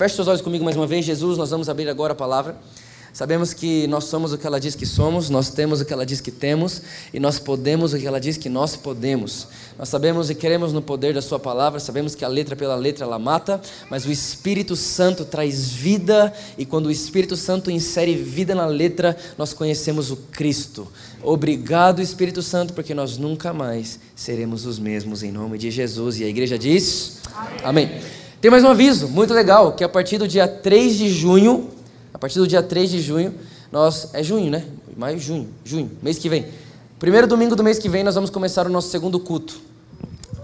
Feche seus olhos comigo mais uma vez. Jesus, nós vamos abrir agora a palavra. Sabemos que nós somos o que ela diz que somos, nós temos o que ela diz que temos e nós podemos o que ela diz que nós podemos. Nós sabemos e queremos no poder da Sua palavra, sabemos que a letra pela letra ela mata, mas o Espírito Santo traz vida e quando o Espírito Santo insere vida na letra, nós conhecemos o Cristo. Obrigado, Espírito Santo, porque nós nunca mais seremos os mesmos em nome de Jesus. E a igreja diz: Amém. Amém. Tem mais um aviso muito legal, que a partir do dia 3 de junho, a partir do dia 3 de junho, nós. É junho, né? Maio, junho, junho, mês que vem. Primeiro domingo do mês que vem, nós vamos começar o nosso segundo culto.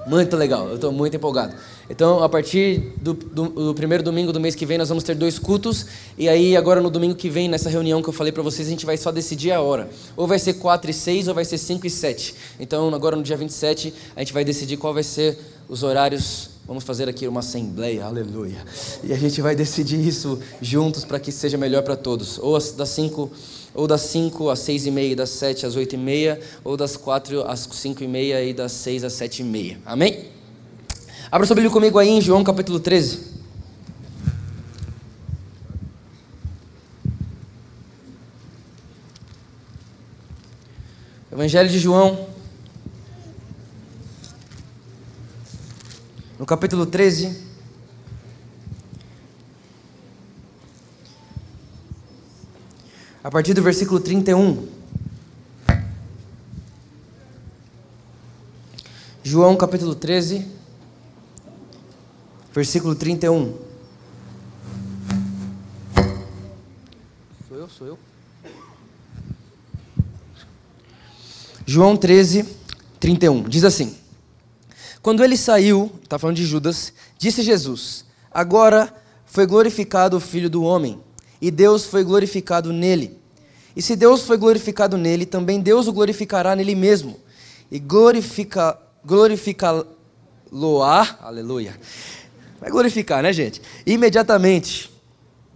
Muito legal, eu estou muito empolgado. Então, a partir do, do, do, primeiro domingo do mês que vem, nós vamos ter dois cultos. E aí, agora no domingo que vem, nessa reunião que eu falei para vocês, a gente vai só decidir a hora. Ou vai ser 4 e 6, ou vai ser 5 e 7. Então, agora no dia 27, a gente vai decidir qual vai ser os horários Vamos fazer aqui uma assembleia, aleluia. E a gente vai decidir isso juntos para que seja melhor para todos. Ou das 5 ou das 5 às 6 e meia, das 7 às 8 e meia, ou das 4 às 5 e meia e das 6 às 7 e meia. Amém? Abra sua Bíblia comigo aí em João capítulo 13. Evangelho de João, no capítulo 13. A partir do versículo 31. João capítulo 13, versículo 31. Sou eu? Sou eu? João 13, 31. Diz assim. Quando ele saiu, está falando de Judas, disse Jesus: Agora foi glorificado o Filho do Homem, e Deus foi glorificado nele. E se Deus foi glorificado nele, também Deus o glorificará nele mesmo. E glorifica, glorificá-lo-á, aleluia. Vai glorificar, né, gente? Imediatamente.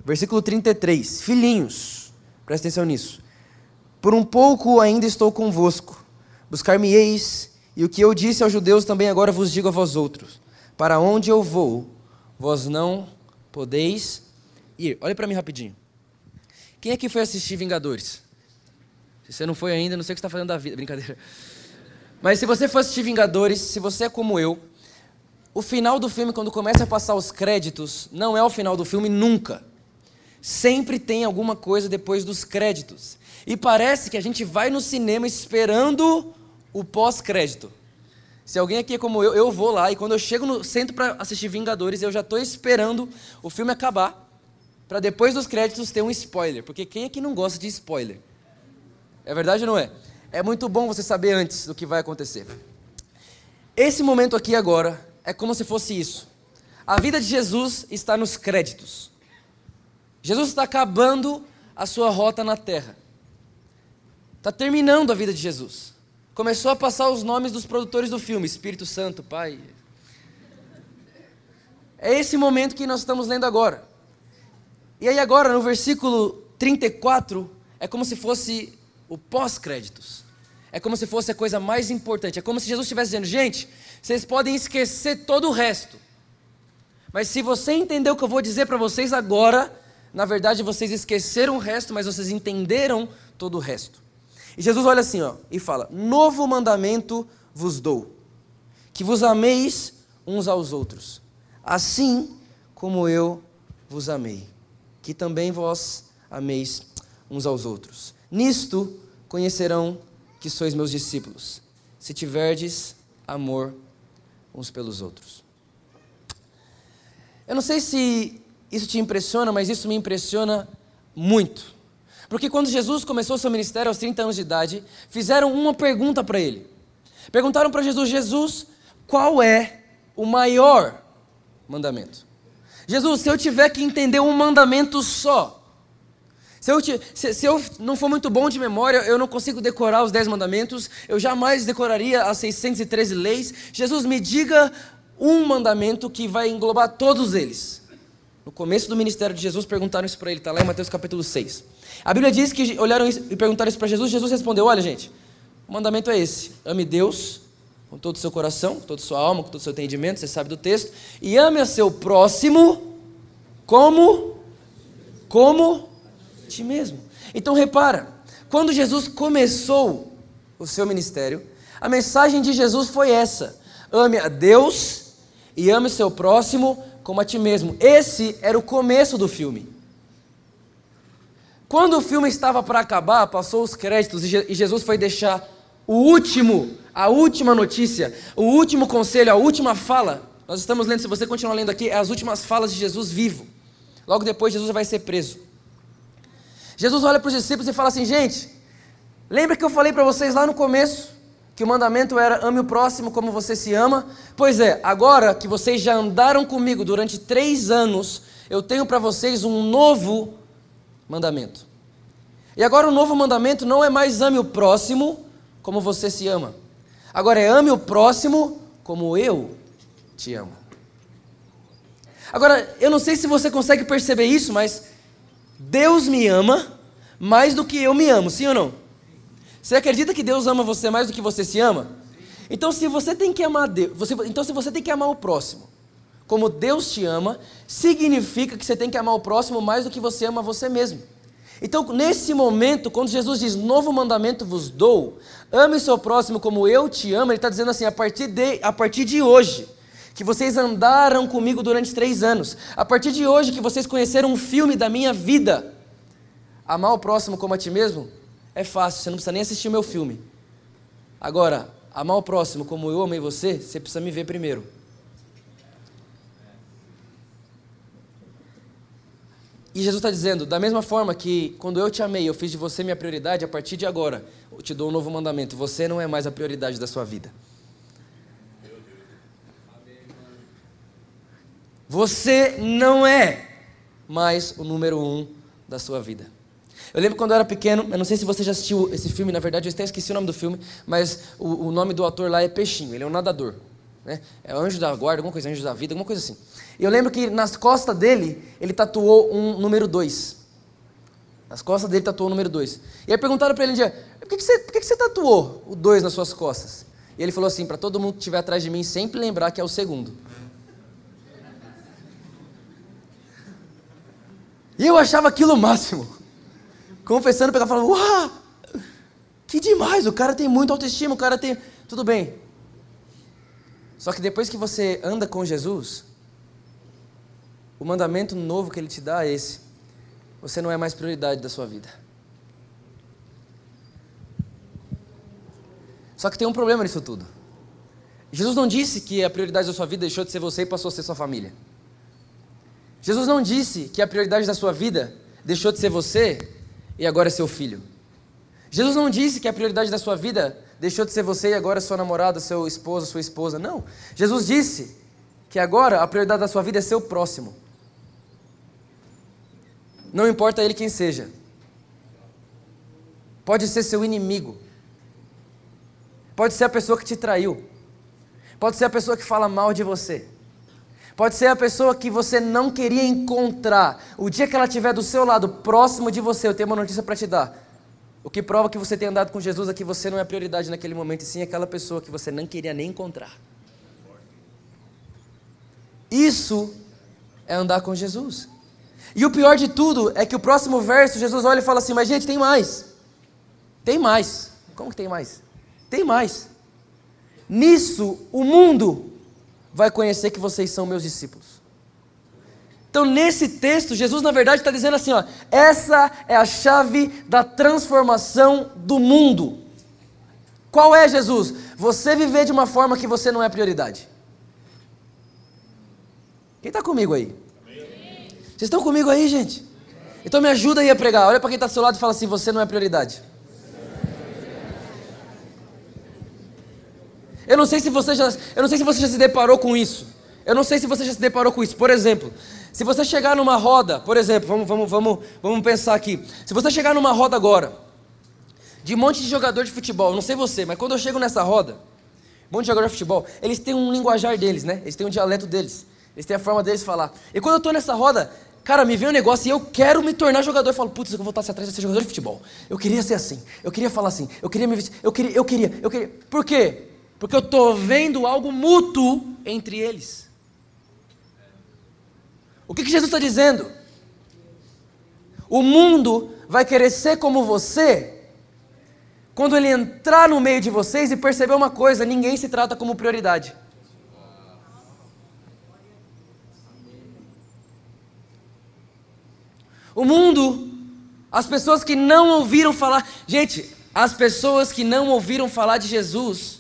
Versículo 33. Filhinhos, presta atenção nisso. Por um pouco ainda estou convosco. Buscar-me-eis e o que eu disse aos judeus também agora vos digo a vós outros: Para onde eu vou, vós não podeis ir. Olha para mim rapidinho. Quem aqui foi assistir Vingadores? Se você não foi ainda, não sei o que está fazendo da vida. Brincadeira. Mas se você for assistir Vingadores, se você é como eu, o final do filme, quando começa a passar os créditos, não é o final do filme nunca. Sempre tem alguma coisa depois dos créditos. E parece que a gente vai no cinema esperando o pós-crédito. Se alguém aqui é como eu, eu vou lá e quando eu chego no centro para assistir Vingadores, eu já estou esperando o filme acabar para depois dos créditos ter um spoiler, porque quem aqui não gosta de spoiler? É verdade ou não é? É muito bom você saber antes do que vai acontecer. Esse momento aqui agora é como se fosse isso. A vida de Jesus está nos créditos. Jesus está acabando a sua rota na terra. Está terminando a vida de Jesus começou a passar os nomes dos produtores do filme, Espírito Santo, Pai. É esse momento que nós estamos lendo agora. E aí agora, no versículo 34, é como se fosse o pós-créditos. É como se fosse a coisa mais importante. É como se Jesus estivesse dizendo, gente, vocês podem esquecer todo o resto. Mas se você entender o que eu vou dizer para vocês agora, na verdade vocês esqueceram o resto, mas vocês entenderam todo o resto. E Jesus olha assim ó, e fala: Novo mandamento vos dou, que vos ameis uns aos outros, assim como eu vos amei, que também vós ameis uns aos outros. Nisto conhecerão que sois meus discípulos, se tiverdes amor uns pelos outros. Eu não sei se isso te impressiona, mas isso me impressiona muito. Porque quando Jesus começou seu ministério aos 30 anos de idade, fizeram uma pergunta para ele. Perguntaram para Jesus: Jesus, qual é o maior mandamento? Jesus, se eu tiver que entender um mandamento só, se eu, te, se, se eu, não for muito bom de memória, eu não consigo decorar os dez mandamentos, eu jamais decoraria as 613 leis. Jesus, me diga um mandamento que vai englobar todos eles. No começo do ministério de Jesus, perguntaram isso para ele, está lá em Mateus capítulo 6. A Bíblia diz que olharam isso, e perguntaram isso para Jesus, Jesus respondeu: Olha, gente, o mandamento é esse: ame Deus com todo o seu coração, com toda a sua alma, com todo o seu entendimento, você sabe do texto, e ame a seu próximo como como ti mesmo. Então repara, quando Jesus começou o seu ministério, a mensagem de Jesus foi essa: ame a Deus e ame seu próximo como a ti mesmo. Esse era o começo do filme. Quando o filme estava para acabar, passou os créditos e Jesus foi deixar o último, a última notícia, o último conselho, a última fala. Nós estamos lendo, se você continuar lendo aqui, é as últimas falas de Jesus vivo. Logo depois, Jesus vai ser preso. Jesus olha para os discípulos e fala assim: gente, lembra que eu falei para vocês lá no começo que o mandamento era ame o próximo como você se ama? Pois é, agora que vocês já andaram comigo durante três anos, eu tenho para vocês um novo mandamento. E agora o novo mandamento não é mais ame o próximo como você se ama. Agora é ame o próximo como eu te amo. Agora, eu não sei se você consegue perceber isso, mas Deus me ama mais do que eu me amo, sim ou não? Você acredita que Deus ama você mais do que você se ama? Então, se você tem que amar Deus, você, então se você tem que amar o próximo, como Deus te ama, significa que você tem que amar o próximo mais do que você ama você mesmo. Então, nesse momento, quando Jesus diz: Novo mandamento vos dou, ame seu próximo como eu te amo, ele está dizendo assim: a partir, de, a partir de hoje, que vocês andaram comigo durante três anos, a partir de hoje que vocês conheceram um filme da minha vida, amar o próximo como a ti mesmo é fácil, você não precisa nem assistir o meu filme. Agora, amar o próximo como eu amei você, você precisa me ver primeiro. E Jesus está dizendo, da mesma forma que quando eu te amei, eu fiz de você minha prioridade, a partir de agora, eu te dou um novo mandamento: você não é mais a prioridade da sua vida. Você não é mais o número um da sua vida. Eu lembro quando eu era pequeno, eu não sei se você já assistiu esse filme, na verdade eu até esqueci o nome do filme, mas o, o nome do ator lá é Peixinho, ele é um nadador. Né? É anjo da guarda, alguma coisa, anjo da vida, alguma coisa assim. E eu lembro que nas costas dele, ele tatuou um número 2. Nas costas dele tatuou o número 2. E aí perguntaram para ele um dia, por que, que, você, por que, que você tatuou o 2 nas suas costas? E ele falou assim, para todo mundo que estiver atrás de mim sempre lembrar que é o segundo. E eu achava aquilo o máximo. Confessando, pegava e falava, uau, que demais, o cara tem muita autoestima, o cara tem... Tudo bem. Só que depois que você anda com Jesus, o mandamento novo que ele te dá é esse. Você não é mais prioridade da sua vida. Só que tem um problema nisso tudo. Jesus não disse que a prioridade da sua vida deixou de ser você e passou a ser sua família. Jesus não disse que a prioridade da sua vida deixou de ser você e agora é seu filho. Jesus não disse que a prioridade da sua vida deixou de ser você e agora é sua namorada, seu esposo, sua esposa. Não. Jesus disse que agora a prioridade da sua vida é seu próximo. Não importa ele quem seja. Pode ser seu inimigo. Pode ser a pessoa que te traiu. Pode ser a pessoa que fala mal de você. Pode ser a pessoa que você não queria encontrar. O dia que ela estiver do seu lado, próximo de você, eu tenho uma notícia para te dar. O que prova que você tem andado com Jesus é que você não é prioridade naquele momento, e sim aquela pessoa que você não queria nem encontrar. Isso é andar com Jesus. E o pior de tudo é que o próximo verso, Jesus olha e fala assim: Mas gente, tem mais. Tem mais. Como que tem mais? Tem mais. Nisso, o mundo vai conhecer que vocês são meus discípulos. Então, nesse texto, Jesus, na verdade, está dizendo assim: ó, essa é a chave da transformação do mundo. Qual é, Jesus? Você viver de uma forma que você não é prioridade. Quem está comigo aí? Vocês estão comigo aí, gente? Então me ajuda aí a pregar. Olha para quem está do seu lado e fala assim: você não é prioridade. Eu não sei se você já, eu não sei se você já se deparou com isso. Eu não sei se você já se deparou com isso. Por exemplo, se você chegar numa roda, por exemplo, vamos, vamos, vamos, vamos pensar aqui. Se você chegar numa roda agora, de um monte de jogador de futebol, não sei você, mas quando eu chego nessa roda, um monte de jogador de futebol, eles têm um linguajar deles, né? Eles têm um dialeto deles. Eles têm a forma deles de falar. E quando eu estou nessa roda, cara, me vem um negócio e eu quero me tornar jogador. Eu falo, putz, eu vou voltar atrás de ser jogador de futebol. Eu queria ser assim. Eu queria falar assim. Eu queria me. Eu queria, eu queria, eu queria. Por quê? Porque eu estou vendo algo mútuo entre eles. O que, que Jesus está dizendo? O mundo vai querer ser como você quando ele entrar no meio de vocês e perceber uma coisa: ninguém se trata como prioridade. O mundo, as pessoas que não ouviram falar, gente, as pessoas que não ouviram falar de Jesus,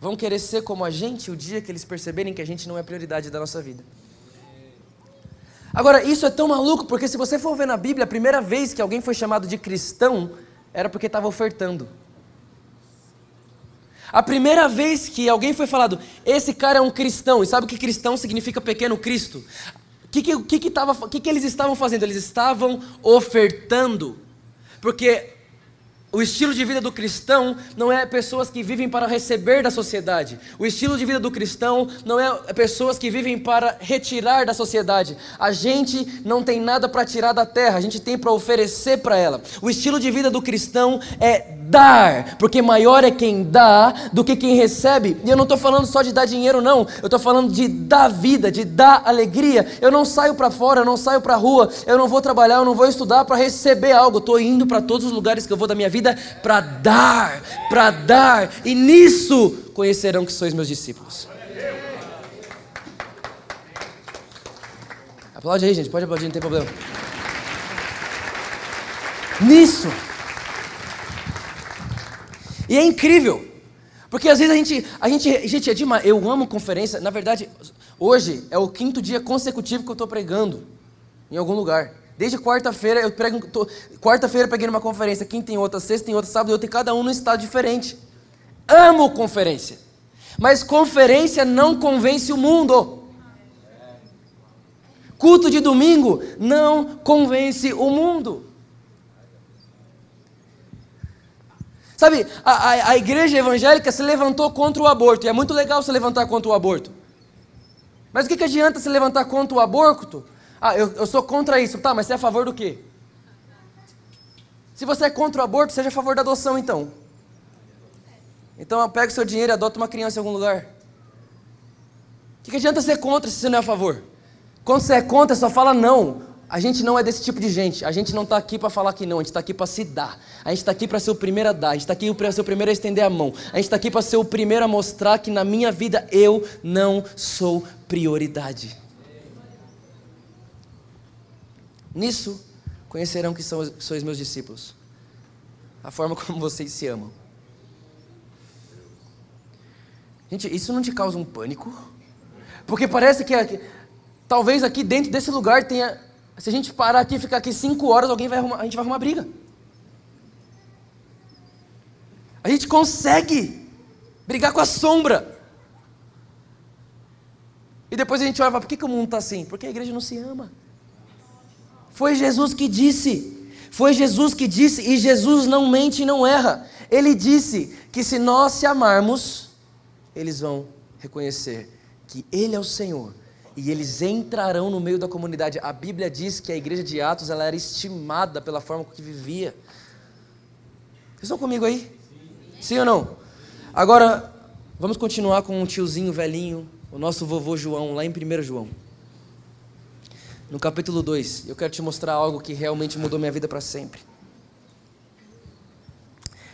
vão querer ser como a gente o dia que eles perceberem que a gente não é prioridade da nossa vida. Agora, isso é tão maluco porque se você for ver na Bíblia, a primeira vez que alguém foi chamado de cristão era porque estava ofertando. A primeira vez que alguém foi falado, esse cara é um cristão, e sabe o que cristão significa pequeno Cristo? O que, que, que, que, que, que eles estavam fazendo? Eles estavam ofertando. Porque o estilo de vida do cristão não é pessoas que vivem para receber da sociedade. O estilo de vida do cristão não é pessoas que vivem para retirar da sociedade. A gente não tem nada para tirar da terra, a gente tem para oferecer para ela. O estilo de vida do cristão é dar, porque maior é quem dá do que quem recebe. E eu não estou falando só de dar dinheiro, não. Eu estou falando de dar vida, de dar alegria. Eu não saio para fora, eu não saio para a rua, eu não vou trabalhar, eu não vou estudar para receber algo. Estou indo para todos os lugares que eu vou da minha vida para dar, para dar. E nisso conhecerão que sois meus discípulos. Aplaude aí, gente. Pode aplaudir, não tem problema. Nisso. E é incrível. Porque às vezes a gente, a gente, gente, é. Eu amo conferência. Na verdade, hoje é o quinto dia consecutivo que eu estou pregando em algum lugar. Desde quarta-feira eu prego. Quarta-feira eu preguei numa conferência, quinta em outra, sexta em outra, sábado em outra, e cada um num estado diferente. Amo conferência. Mas conferência não convence o mundo. Culto de domingo não convence o mundo. Sabe, a, a, a, igreja evangélica se levantou contra o aborto, e é muito legal se levantar contra o aborto. Mas o que, que adianta se levantar contra o aborto? Ah, eu, eu sou contra isso. Tá, mas você é a favor do quê? Se você é contra o aborto, seja a favor da adoção, então. Então pega o seu dinheiro e adota uma criança em algum lugar. O que, que adianta ser contra se você não é a favor? Quando você é contra, só fala não. A gente não é desse tipo de gente. A gente não está aqui para falar que não. A gente está aqui para se dar. A gente está aqui para ser o primeiro a dar. A gente está aqui para ser o primeiro a estender a mão. A gente está aqui para ser o primeiro a mostrar que na minha vida eu não sou prioridade. Nisso conhecerão que são, sois meus discípulos. A forma como vocês se amam. Gente, isso não te causa um pânico? Porque parece que aqui, talvez aqui dentro desse lugar tenha se a gente parar aqui e ficar aqui cinco horas, alguém vai arrumar, a gente vai arrumar briga. A gente consegue brigar com a sombra. E depois a gente vai falar, por que, que o mundo está assim? Porque a igreja não se ama. Foi Jesus que disse. Foi Jesus que disse, e Jesus não mente e não erra. Ele disse que se nós se amarmos, eles vão reconhecer que Ele é o Senhor e eles entrarão no meio da comunidade. A Bíblia diz que a igreja de Atos ela era estimada pela forma que vivia. Vocês estão comigo aí? Sim, Sim ou não? Agora, vamos continuar com um tiozinho velhinho, o nosso vovô João, lá em 1 João. No capítulo 2, eu quero te mostrar algo que realmente mudou minha vida para sempre.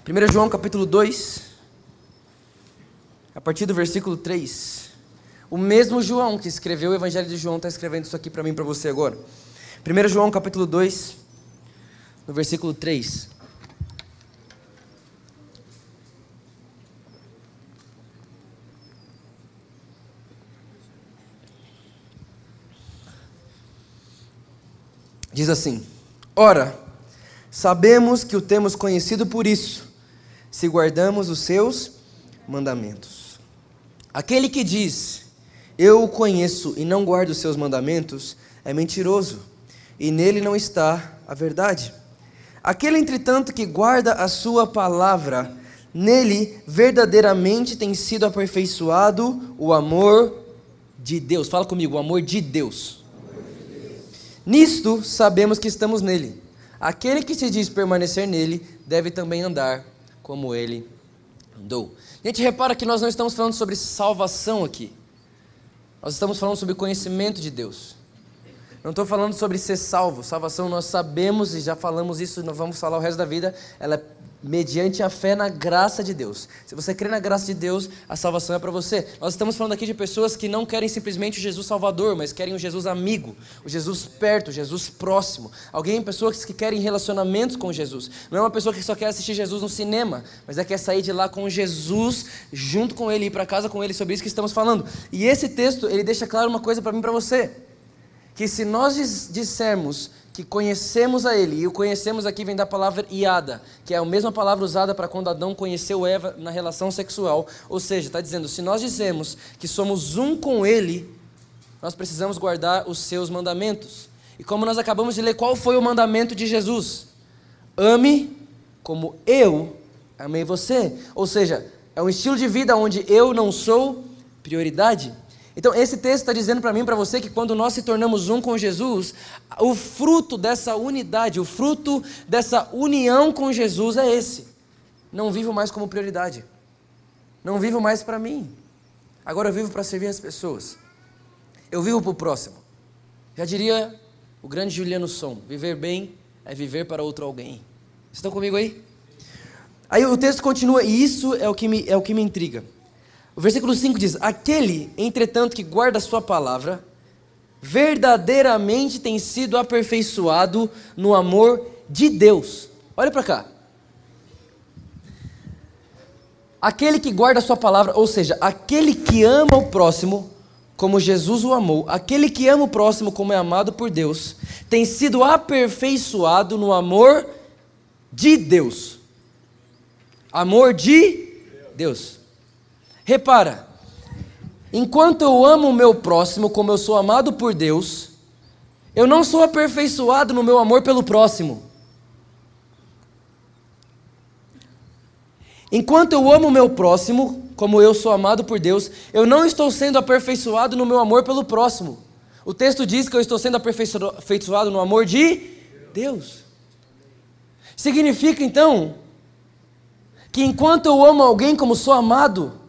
1 João capítulo 2, a partir do versículo 3. O mesmo João que escreveu o Evangelho de João está escrevendo isso aqui para mim e para você agora. 1 João capítulo 2, no versículo 3. diz assim: Ora, sabemos que o temos conhecido por isso, se guardamos os seus mandamentos. Aquele que diz, Eu o conheço e não guardo os seus mandamentos, é mentiroso, e nele não está a verdade. Aquele, entretanto, que guarda a sua palavra, nele verdadeiramente tem sido aperfeiçoado o amor de Deus. Fala comigo, o amor de Deus. Nisto sabemos que estamos nele. Aquele que se diz permanecer nele deve também andar como ele andou. Gente, repara que nós não estamos falando sobre salvação aqui. Nós estamos falando sobre conhecimento de Deus. Não estou falando sobre ser salvo. Salvação nós sabemos e já falamos isso, nós vamos falar o resto da vida. Ela é mediante a fé na graça de Deus. Se você crê na graça de Deus, a salvação é para você. Nós estamos falando aqui de pessoas que não querem simplesmente o Jesus Salvador, mas querem o Jesus amigo, o Jesus perto, o Jesus próximo. Alguém, pessoas que querem relacionamentos com Jesus. Não é uma pessoa que só quer assistir Jesus no cinema, mas é quer sair de lá com Jesus, junto com Ele, ir para casa com Ele. Sobre isso que estamos falando. E esse texto ele deixa claro uma coisa para mim, para você, que se nós dissermos que conhecemos a Ele, e o conhecemos aqui vem da palavra iada, que é a mesma palavra usada para quando Adão conheceu Eva na relação sexual. Ou seja, está dizendo, se nós dizemos que somos um com Ele, nós precisamos guardar os seus mandamentos. E como nós acabamos de ler, qual foi o mandamento de Jesus? Ame como eu amei você. Ou seja, é um estilo de vida onde eu não sou prioridade. Então, esse texto está dizendo para mim e para você que quando nós se tornamos um com Jesus, o fruto dessa unidade, o fruto dessa união com Jesus é esse. Não vivo mais como prioridade. Não vivo mais para mim. Agora eu vivo para servir as pessoas. Eu vivo para o próximo. Já diria o grande Juliano Som: viver bem é viver para outro alguém. Estão comigo aí? Aí o texto continua, e isso é o que me, é o que me intriga. O versículo 5 diz: Aquele, entretanto, que guarda a sua palavra, verdadeiramente tem sido aperfeiçoado no amor de Deus. Olha para cá. Aquele que guarda a sua palavra, ou seja, aquele que ama o próximo como Jesus o amou, aquele que ama o próximo como é amado por Deus, tem sido aperfeiçoado no amor de Deus. Amor de Deus. Repara, enquanto eu amo o meu próximo como eu sou amado por Deus, eu não sou aperfeiçoado no meu amor pelo próximo. Enquanto eu amo o meu próximo, como eu sou amado por Deus, eu não estou sendo aperfeiçoado no meu amor pelo próximo. O texto diz que eu estou sendo aperfeiçoado no amor de Deus. Significa então que enquanto eu amo alguém como sou amado,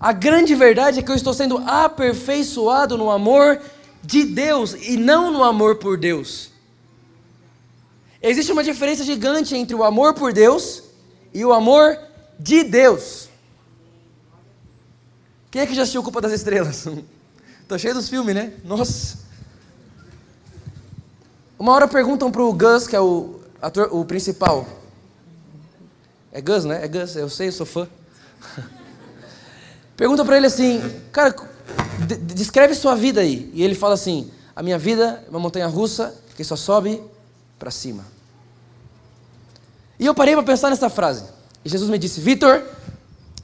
a grande verdade é que eu estou sendo aperfeiçoado no amor de Deus e não no amor por Deus. Existe uma diferença gigante entre o amor por Deus e o amor de Deus. Quem é que já assistiu Culpa das Estrelas? Tô cheio dos filmes, né? Nossa. Uma hora perguntam pro Gus, que é o ator, o principal. É Gus, né? É Gus, eu sei, eu sou fã. Pergunta para ele assim, cara, descreve sua vida aí. E ele fala assim: a minha vida é uma montanha russa que só sobe para cima. E eu parei para pensar nessa frase. E Jesus me disse: Vitor,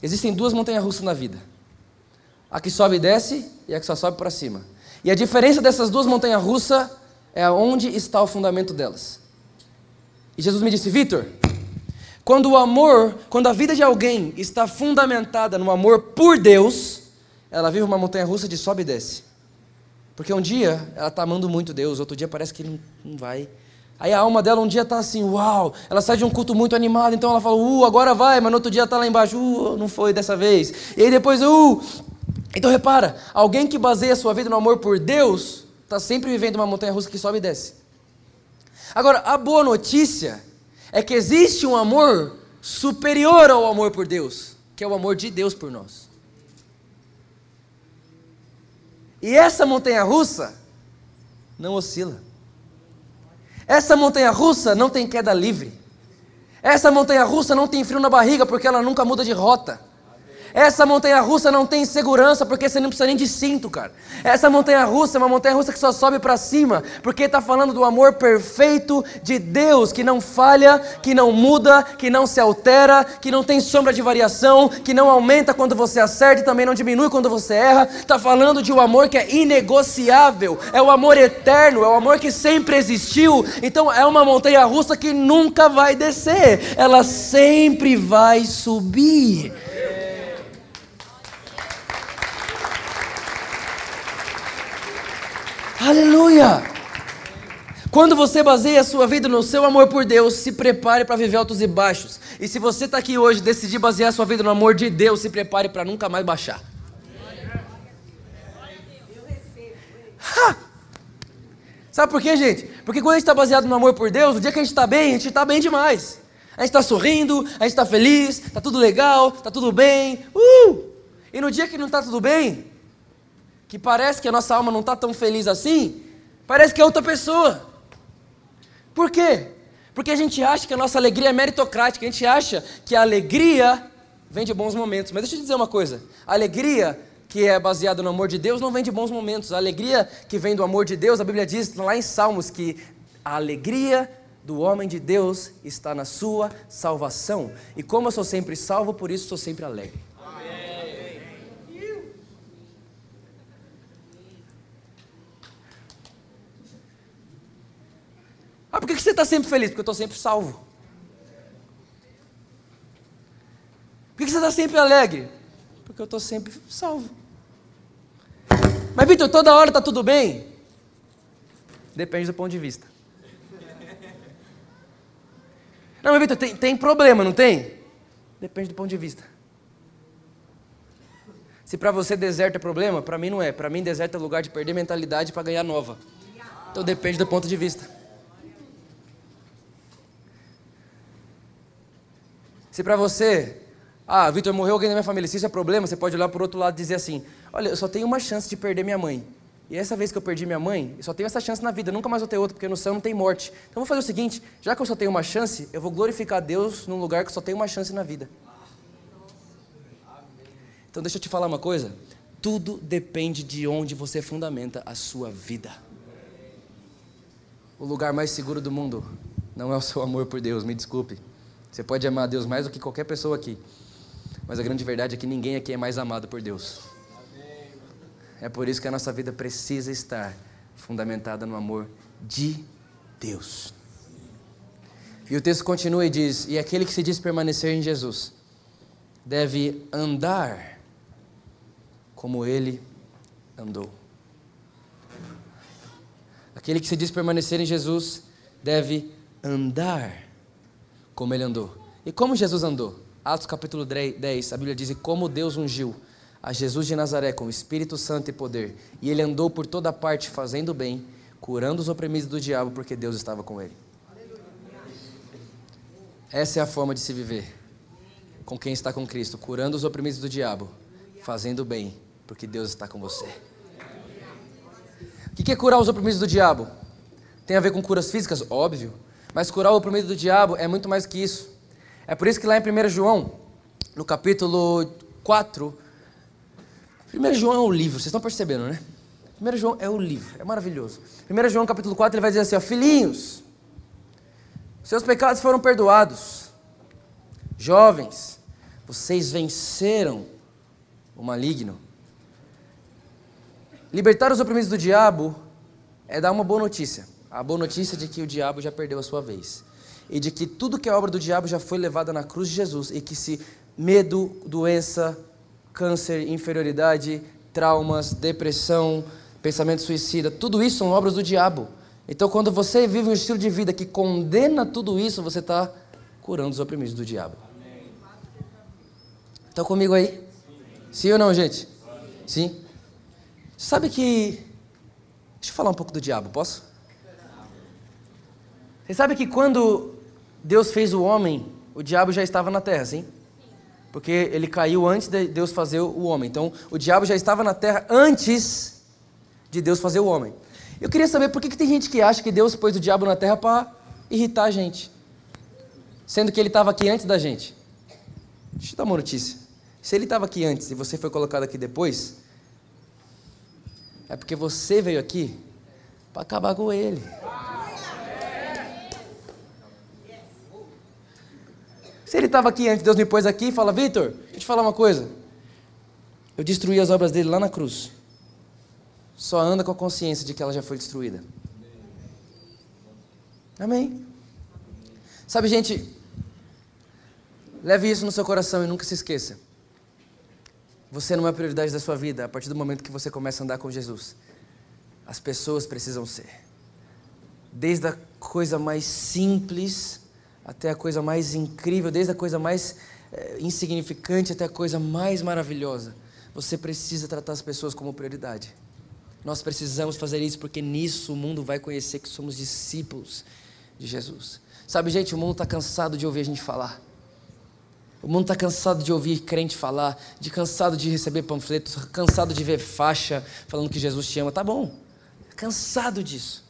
existem duas montanhas russas na vida: a que sobe e desce e a que só sobe para cima. E a diferença dessas duas montanhas russas é onde está o fundamento delas. E Jesus me disse: Vitor, quando o amor, quando a vida de alguém está fundamentada no amor por Deus, ela vive uma montanha russa de sobe e desce. Porque um dia ela está amando muito Deus, outro dia parece que não, não vai. Aí a alma dela um dia está assim, uau, ela sai de um culto muito animado, então ela fala, uh, agora vai, mas no outro dia está lá embaixo, uh, não foi dessa vez. E aí depois, uh. Então repara, alguém que baseia sua vida no amor por Deus, está sempre vivendo uma montanha russa que sobe e desce. Agora, a boa notícia é que existe um amor superior ao amor por Deus, que é o amor de Deus por nós. E essa montanha russa não oscila. Essa montanha russa não tem queda livre. Essa montanha russa não tem frio na barriga porque ela nunca muda de rota. Essa montanha russa não tem segurança porque você não precisa nem de cinto, cara. Essa montanha russa é uma montanha russa que só sobe para cima, porque está falando do amor perfeito de Deus, que não falha, que não muda, que não se altera, que não tem sombra de variação, que não aumenta quando você acerta e também não diminui quando você erra. Está falando de um amor que é inegociável, é o amor eterno, é o amor que sempre existiu. Então é uma montanha russa que nunca vai descer, ela sempre vai subir. Aleluia! Quando você baseia a sua vida no seu amor por Deus, se prepare para viver altos e baixos. E se você está aqui hoje decidir basear a sua vida no amor de Deus, se prepare para nunca mais baixar. Ha! Sabe por quê, gente? Porque quando a gente está baseado no amor por Deus, o dia que a gente está bem, a gente está bem demais. A gente está sorrindo, a gente está feliz, está tudo legal, está tudo bem. Uh! E no dia que não está tudo bem, que parece que a nossa alma não está tão feliz assim, parece que é outra pessoa. Por quê? Porque a gente acha que a nossa alegria é meritocrática, a gente acha que a alegria vem de bons momentos. Mas deixa eu te dizer uma coisa: a alegria que é baseada no amor de Deus não vem de bons momentos. A alegria que vem do amor de Deus, a Bíblia diz lá em Salmos que a alegria do homem de Deus está na sua salvação. E como eu sou sempre salvo, por isso sou sempre alegre. Por que você está sempre feliz? Porque eu estou sempre salvo. Por que você está sempre alegre? Porque eu estou sempre salvo. Mas, Vitor, toda hora está tudo bem? Depende do ponto de vista. Não, mas Vitor, tem, tem problema, não tem? Depende do ponto de vista. Se para você deserto é problema, para mim não é. Para mim deserto é lugar de perder mentalidade para ganhar nova. Então depende do ponto de vista. Se para você, ah, Vitor, morreu alguém da minha família, se isso é problema, você pode olhar por outro lado e dizer assim: olha, eu só tenho uma chance de perder minha mãe. E essa vez que eu perdi minha mãe, eu só tenho essa chance na vida, nunca mais vou ter outra, porque no céu não tem morte. Então vou fazer o seguinte: já que eu só tenho uma chance, eu vou glorificar Deus num lugar que só tem uma chance na vida. Então deixa eu te falar uma coisa: tudo depende de onde você fundamenta a sua vida. O lugar mais seguro do mundo não é o seu amor por Deus, me desculpe. Você pode amar a Deus mais do que qualquer pessoa aqui. Mas a grande verdade é que ninguém aqui é mais amado por Deus. É por isso que a nossa vida precisa estar fundamentada no amor de Deus. E o texto continua e diz: E aquele que se diz permanecer em Jesus deve andar como ele andou. Aquele que se diz permanecer em Jesus deve andar como ele andou. E como Jesus andou? Atos capítulo 10, a Bíblia diz: como Deus ungiu a Jesus de Nazaré com Espírito Santo e poder, e ele andou por toda parte fazendo bem, curando os oprimidos do diabo, porque Deus estava com ele. Essa é a forma de se viver com quem está com Cristo, curando os oprimidos do diabo, fazendo bem, porque Deus está com você. O que é curar os oprimidos do diabo? Tem a ver com curas físicas? Óbvio. Mas curar o oprimido do diabo é muito mais que isso. É por isso que lá em 1 João, no capítulo 4, 1 João é o livro, vocês estão percebendo, né? 1 João é o livro, é maravilhoso. 1 João capítulo 4, ele vai dizer assim, ó, filhinhos, seus pecados foram perdoados. Jovens, vocês venceram o maligno. Libertar os oprimidos do diabo é dar uma boa notícia. A boa notícia é de que o diabo já perdeu a sua vez. E de que tudo que é obra do diabo já foi levada na cruz de Jesus. E que se medo, doença, câncer, inferioridade, traumas, depressão, pensamento suicida, tudo isso são obras do diabo. Então, quando você vive um estilo de vida que condena tudo isso, você está curando os oprimidos do diabo. Estão comigo aí? Sim ou não, gente? Sim? Sabe que. Deixa eu falar um pouco do diabo, posso? Você sabe que quando Deus fez o homem, o diabo já estava na terra, sim? Porque ele caiu antes de Deus fazer o homem. Então, o diabo já estava na terra antes de Deus fazer o homem. Eu queria saber por que, que tem gente que acha que Deus pôs o diabo na terra para irritar a gente, sendo que ele estava aqui antes da gente. Deixa eu dar uma notícia. Se ele estava aqui antes e você foi colocado aqui depois, é porque você veio aqui para acabar com ele. Se ele estava aqui antes, Deus me pôs aqui e fala: Vitor, deixa eu te falar uma coisa. Eu destruí as obras dele lá na cruz. Só anda com a consciência de que ela já foi destruída. Amém. Sabe, gente, leve isso no seu coração e nunca se esqueça. Você não é a prioridade da sua vida a partir do momento que você começa a andar com Jesus. As pessoas precisam ser. Desde a coisa mais simples até a coisa mais incrível, desde a coisa mais é, insignificante até a coisa mais maravilhosa. Você precisa tratar as pessoas como prioridade. Nós precisamos fazer isso porque nisso o mundo vai conhecer que somos discípulos de Jesus. Sabe, gente, o mundo está cansado de ouvir a gente falar. O mundo está cansado de ouvir crente falar, de cansado de receber panfletos, cansado de ver faixa falando que Jesus te ama. Tá bom, cansado disso.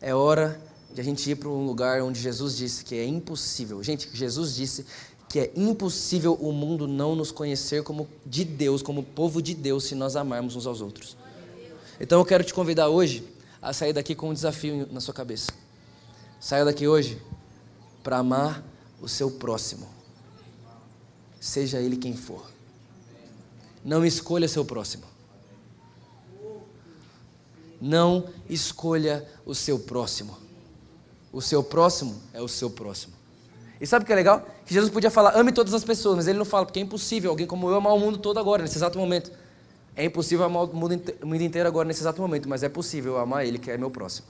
É hora de a gente ir para um lugar onde Jesus disse que é impossível. Gente, Jesus disse que é impossível o mundo não nos conhecer como de Deus, como povo de Deus, se nós amarmos uns aos outros. Então eu quero te convidar hoje a sair daqui com um desafio na sua cabeça. Saia daqui hoje para amar o seu próximo, seja ele quem for. Não escolha seu próximo. Não escolha o seu próximo. O seu próximo é o seu próximo. E sabe o que é legal? Que Jesus podia falar, ame todas as pessoas, mas ele não fala, porque é impossível alguém como eu amar o mundo todo agora, nesse exato momento. É impossível amar o mundo inteiro agora, nesse exato momento, mas é possível amar ele, que é meu próximo.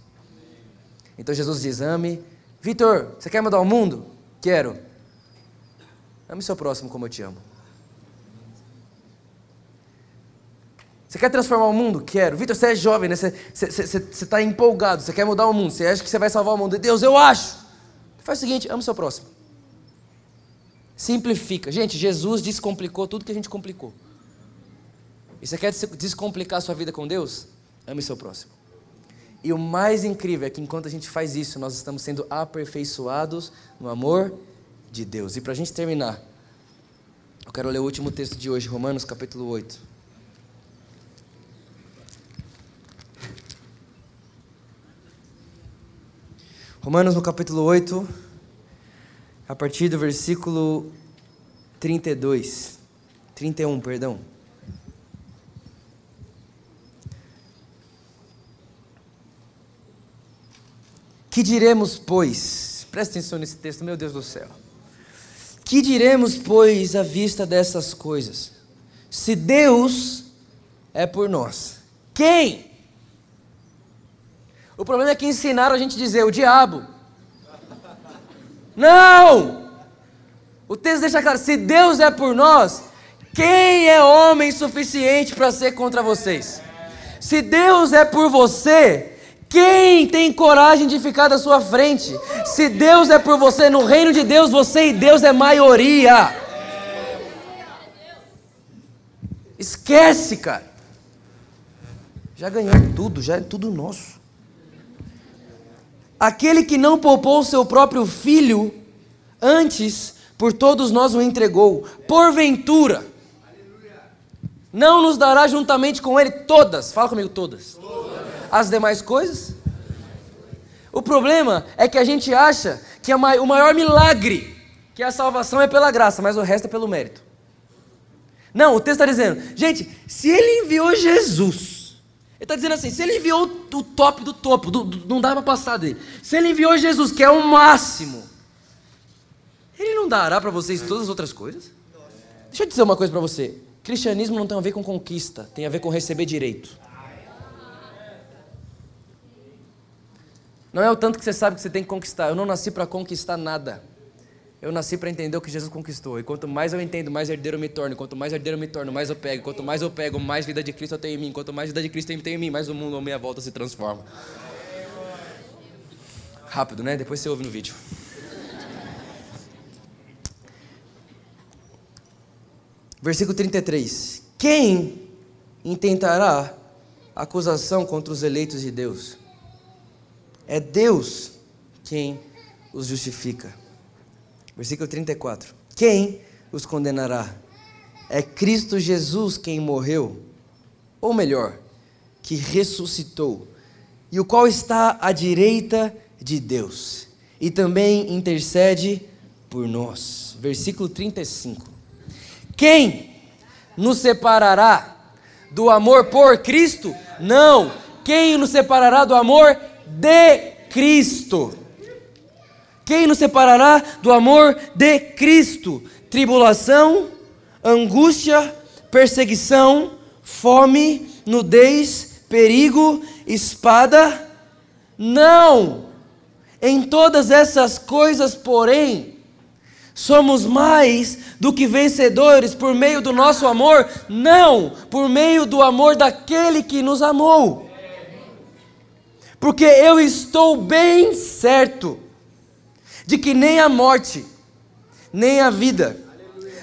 Então Jesus diz: ame. Vitor, você quer mudar o mundo? Quero. Ame seu próximo como eu te amo. Você quer transformar o mundo? Quero. Vitor, você é jovem, né? Você está empolgado, você quer mudar o mundo, você acha que você vai salvar o mundo. Deus, eu acho. Faz o seguinte, ame seu próximo. Simplifica. Gente, Jesus descomplicou tudo que a gente complicou. E você quer descomplicar a sua vida com Deus? Ame seu próximo. E o mais incrível é que enquanto a gente faz isso, nós estamos sendo aperfeiçoados no amor de Deus. E para a gente terminar, eu quero ler o último texto de hoje, Romanos capítulo 8. Romanos no capítulo 8, a partir do versículo 32, 31, perdão. Que diremos, pois? Presta atenção nesse texto, meu Deus do céu. Que diremos, pois, à vista dessas coisas? Se Deus é por nós, quem? O problema é que ensinaram a gente dizer o diabo. Não! O texto deixa claro: se Deus é por nós, quem é homem suficiente para ser contra vocês? Se Deus é por você, quem tem coragem de ficar da sua frente? Se Deus é por você, no reino de Deus, você e Deus é maioria. Esquece, cara. Já ganhou tudo, já é tudo nosso. Aquele que não poupou seu próprio filho, antes por todos nós o entregou, porventura, não nos dará juntamente com ele todas, fala comigo, todas. as demais coisas? O problema é que a gente acha que o maior milagre, que a salvação é pela graça, mas o resto é pelo mérito. Não, o texto está dizendo, gente, se ele enviou Jesus, ele está dizendo assim, se ele enviou o top do topo, do, do, não dá para passar dele, se ele enviou Jesus, que é o máximo, ele não dará para vocês todas as outras coisas? Deixa eu dizer uma coisa para você, cristianismo não tem a ver com conquista, tem a ver com receber direito. Não é o tanto que você sabe que você tem que conquistar. Eu não nasci para conquistar nada. Eu nasci para entender o que Jesus conquistou. E quanto mais eu entendo, mais herdeiro eu me torno. Quanto mais herdeiro eu me torno, mais eu pego. Quanto mais eu pego, mais vida de Cristo eu tenho em mim. Quanto mais vida de Cristo eu tenho em mim, mais o mundo à minha volta se transforma. Rápido, né? Depois você ouve no vídeo. Versículo 33. Quem intentará acusação contra os eleitos de Deus? É Deus quem os justifica. Versículo 34. Quem os condenará? é Cristo Jesus quem morreu, ou melhor, que ressuscitou, e o qual está à direita de Deus, e também intercede por nós. Versículo 35. Quem nos separará do amor por Cristo? Não. Quem nos separará do amor de Cristo? Quem nos separará do amor de Cristo? Tribulação, angústia, perseguição, fome, nudez, perigo, espada? Não! Em todas essas coisas, porém, somos mais do que vencedores por meio do nosso amor? Não, por meio do amor daquele que nos amou. Porque eu estou bem certo de que nem a morte, nem a vida,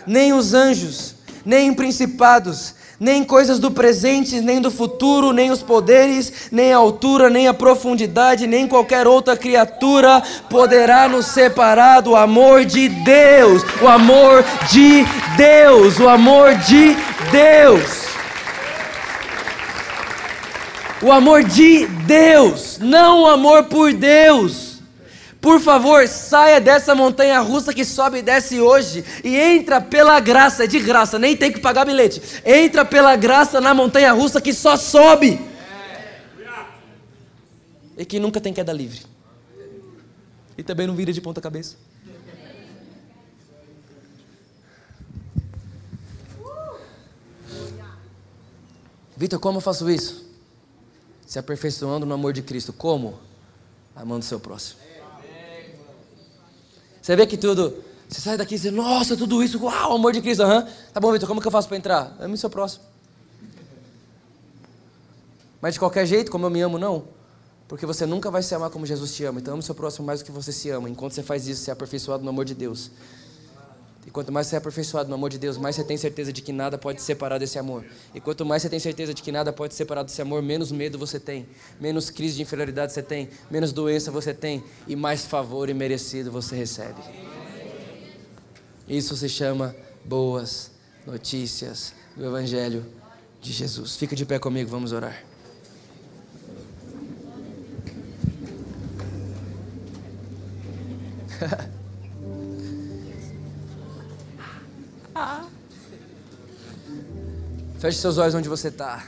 nem os anjos, nem principados, nem coisas do presente, nem do futuro, nem os poderes, nem a altura, nem a profundidade, nem qualquer outra criatura poderá nos separar do amor de Deus, o amor de Deus, o amor de Deus. O amor de Deus, não o amor por Deus. Por favor, saia dessa montanha russa que sobe e desce hoje e entra pela graça, é de graça, nem tem que pagar bilhete. Entra pela graça na montanha russa que só sobe. E que nunca tem queda livre. E também não vira de ponta cabeça. Vitor, como eu faço isso? Se aperfeiçoando no amor de Cristo. Como? Amando seu próximo. Você vê que tudo. Você sai daqui e diz, nossa, tudo isso, uau, amor de Cristo. Uhum. Tá bom, Vitor, como que eu faço para entrar? Ame o seu próximo. Mas de qualquer jeito, como eu me amo, não. Porque você nunca vai se amar como Jesus te ama. Então ame seu próximo mais do que você se ama. Enquanto você faz isso, você é aperfeiçoado no amor de Deus. E quanto mais você é aperfeiçoado no amor de Deus, mais você tem certeza de que nada pode separar desse amor. E quanto mais você tem certeza de que nada pode separar desse amor, menos medo você tem, menos crise de inferioridade você tem, menos doença você tem e mais favor e merecido você recebe. Isso se chama boas notícias do Evangelho de Jesus. Fica de pé comigo, vamos orar. Feche seus olhos onde você está.